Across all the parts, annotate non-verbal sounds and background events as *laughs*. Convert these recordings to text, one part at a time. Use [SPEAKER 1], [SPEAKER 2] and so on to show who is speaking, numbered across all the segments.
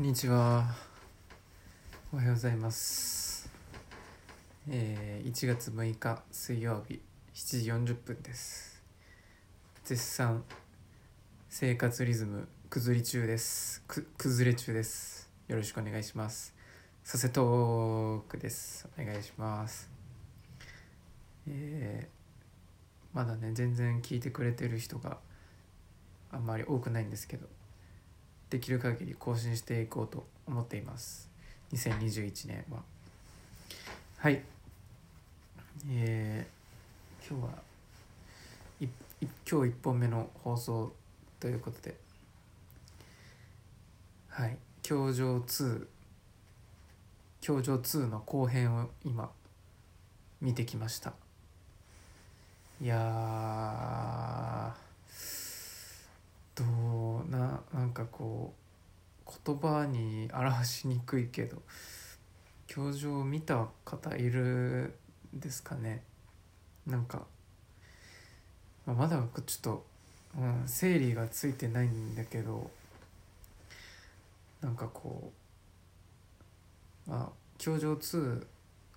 [SPEAKER 1] こんにちは。おはようございます。えー、1月6日水曜日7時40分です。絶賛生活リズム崩り中です。く崩れ中です。よろしくお願いします。させトークです。お願いします。えー、まだね全然聞いてくれてる人があんまり多くないんですけどできる限り更新していこうと思っています。2021年は。はい。えー、今日はいい今日1本目の放送ということで。はい「教場2」「教場2」の後編を今見てきました。いやーどうなんかこう言葉に表しにくいけど教場を見た方いるですかね。なんか、まあ、まだちょっと、うん、整理がついてないんだけどなんかこうまあ教場2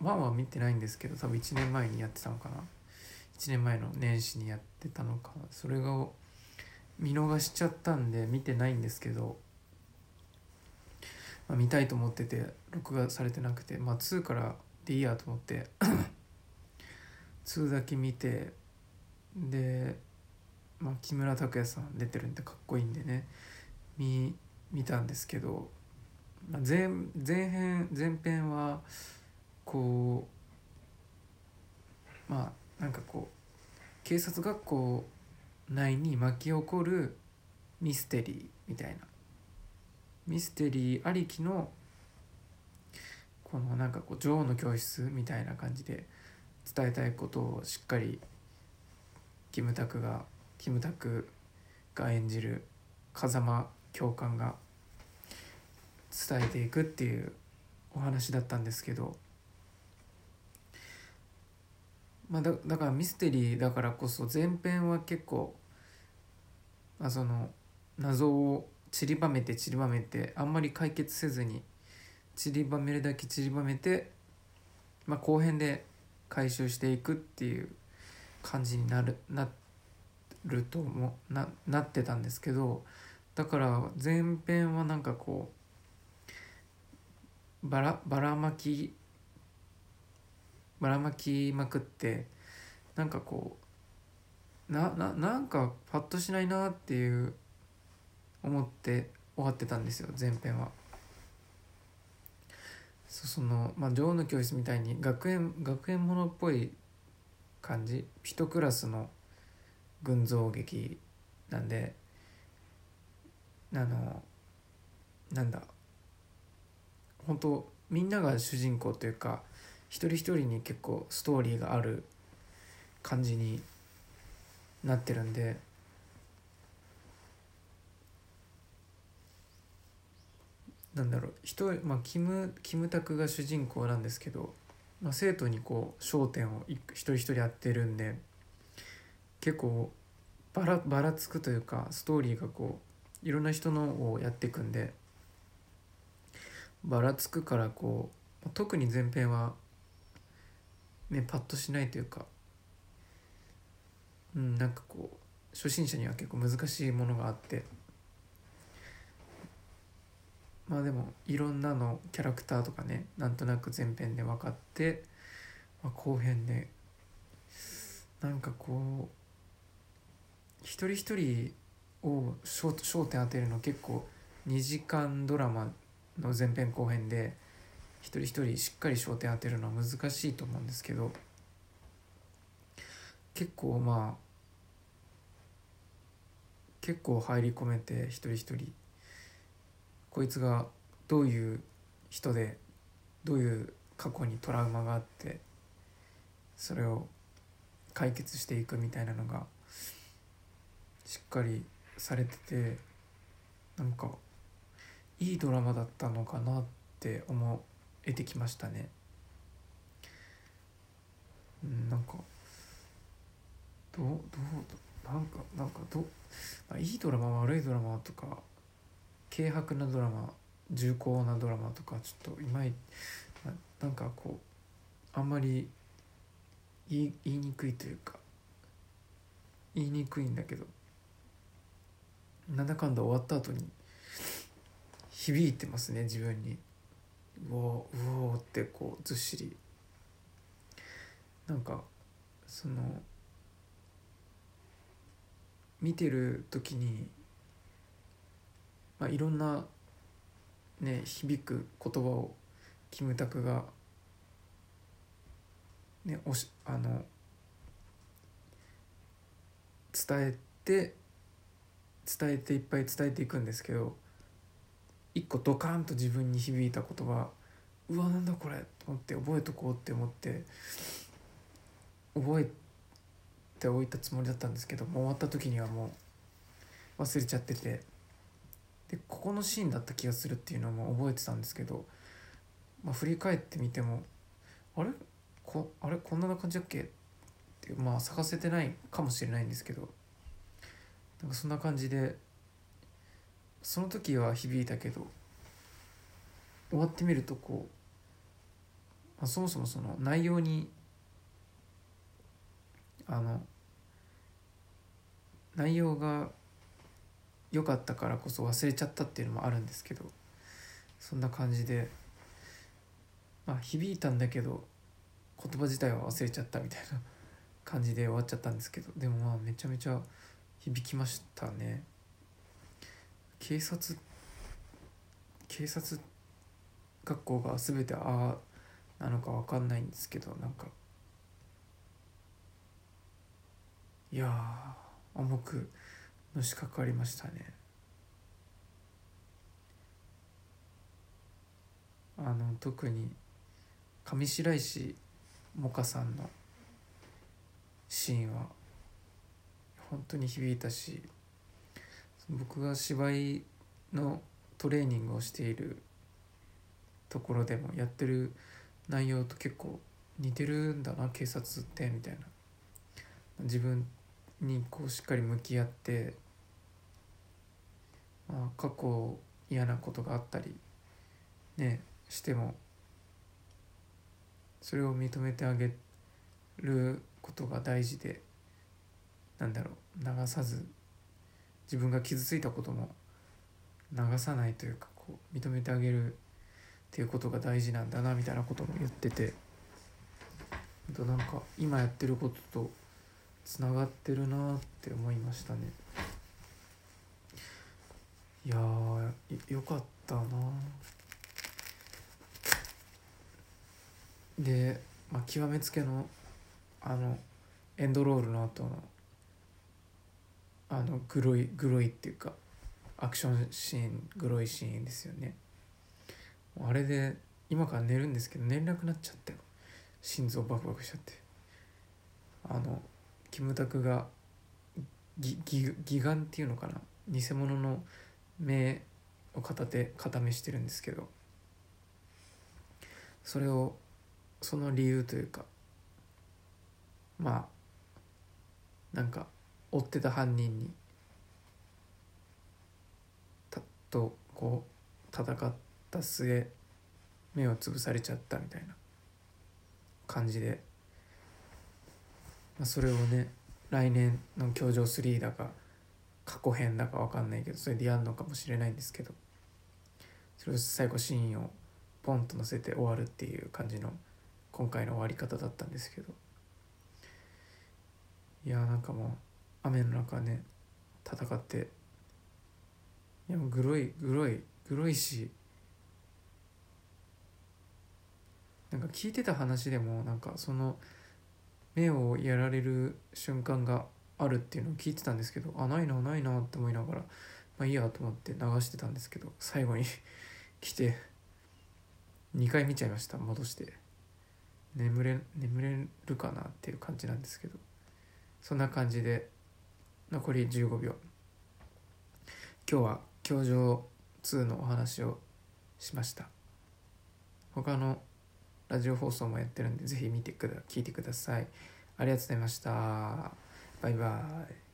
[SPEAKER 1] 1は見てないんですけど多分1年前にやってたのかな。1年前の年始にやってたのかそれが見逃しちゃったんで見てないんですけど、まあ、見たいと思ってて録画されてなくてまあ2からでいいやと思って *coughs* 2だけ見てで、まあ、木村拓哉さん出てるんでかっこいいんでね見見たんですけど、まあ、前前編前編はこうまあなんかこう警察学校内に巻き起こるミステリーみたいな。ミステリーありきのこのなんかこう女王の教室みたいな感じで伝えたいことをしっかりキムタクがキムタクが演じる風間教官が伝えていくっていうお話だったんですけどまあ、だだからミステリーだからこそ前編は結構、まあ、その謎を散りばめて散りばめてあんまり解決せずに散りばめるだけ散りばめて、まあ、後編で回収していくっていう感じになるなるともななってたんですけどだから前編はなんかこうばらばらまきばらまきまくってなんかこうなななんかパッとしないなっていう思って終わってたんですよ前編は。そそのまあ女王の教室みたいに学園学園ものっぽい感じ？一クラスの群像劇なんであのなんだ本当みんなが主人公というか一人一人に結構ストーリーがある感じになってるんで。なんだろう。人、まあ、キムキムタクが主人公なんですけど、まあ、生徒にこう焦点を一人一人やってるんで結構ばらばらつくというかストーリーがこういろんな人のをやっていくんでばらつくからこう特に前編はねパッとしないというか。うんなんかこう初心者には結構難しいものがあって。まあでもいろんなのキャラクターとかねなんとなく前編で分かって、まあ、後編でなんかこう一人一人を焦焦点当てるの結構2時間ドラマの前編後編で一人一人しっかり焦点当てるのは難しいと思うんですけど結構まあ結構入り込めて一人一人こいつがどういう人でどういう過去にトラウマがあってそれを解決していくみたいなのがしっかりされててなんかいいドラマだったのかなって思えてきましたね。うん、なんかどうどうなんかなんかどう、あ、いいドラマ悪いドラマとか軽薄なドラマ重厚なドラマとかちょっといまいなんかこうあんまり言い言いにくいというか言いにくいんだけどなんだかんだ終わった後に響いてますね自分にうおうおってこうずっしり。なんかその見てる時に、まあ、いろんなね響く言葉をキムタクがねおしあの伝えて伝えていっぱい伝えていくんですけど一個ドカーンと自分に響いた言葉うわなんだこれと思って覚えとこうって思って覚えておいたつもりだったんですけども終わった時にはもう忘れちゃっててでここのシーンだった気がするっていうのも覚えてたんですけど、まあ、振り返ってみてもあれ？こあれ？こんな感じだっけ？ってまあ探せてないかもしれないんですけどなんかそんな感じでその時は響いたけど終わってみるとこう、まあ、そもそもその内容にあの内容が良かったからこそ忘れちゃったっていうのもあるんですけどそんな感じでまあ響いたんだけど言葉自体は忘れちゃったみたいな感じで終わっちゃったんですけどでもまあめちゃめちゃ響きましたね。警察警察学校が全てああなのか分かんないんですけどなんか。いやー重くのしかかりましたね。あの特に上白石萌歌さんのシーンは本当に響いたし僕が芝居のトレーニングをしているところでもやってる内容と結構似てるんだな警察ってみたいな。自分にこうしっかり向き合って、まあ、過去嫌なことがあったりねしてもそれを認めてあげることが大事でなんだろう流さず自分が傷ついたことも流さないというかこう認めてあげるっていうことが大事なんだなみたいなことも言ってて。となんか今やってることとつながってるなって思いましたね。いやーよかったな。で、まあ、極めつけのあのエンドロールの後のあのグロいグロいっていうかアクションシーングロいシーンですよね。あれで今から寝るんですけど寝れなくなっちゃったよ。心臓バクバクしちゃって。あのキムタクがぎぎ義眼っていうのかな？偽物の目を片手固めしてるんですけど。それをその理由というかまあなんか追ってた犯人に。たとこう戦った末目を潰されちゃったみたいな感じで、まあ、それをね来年の「教場3」だか過去編だか分かんないけどそれでやるのかもしれないんですけどそれを最後シーンをポンと載せて終わるっていう感じの今回の終わり方だったんですけど。いやーなんかもう雨の中ね戦って。いやもうグロいグロいグロいし。なんか聞いてた話でもなんかその目をやられる瞬間があるっていうのを聞いてたんですけどあないなないなって思いながらまあいいやと思って流してたんですけど最後に *laughs* 来て2回見ちゃいました戻して。眠れ眠れるかなっていう感じなんですけど。そんな感じで残り15秒。今日は「教場2」のお話をしました。他のラジオ放送もやってるんでぜひ見てくだ聞いてください。ありがとうございました。バイバイ。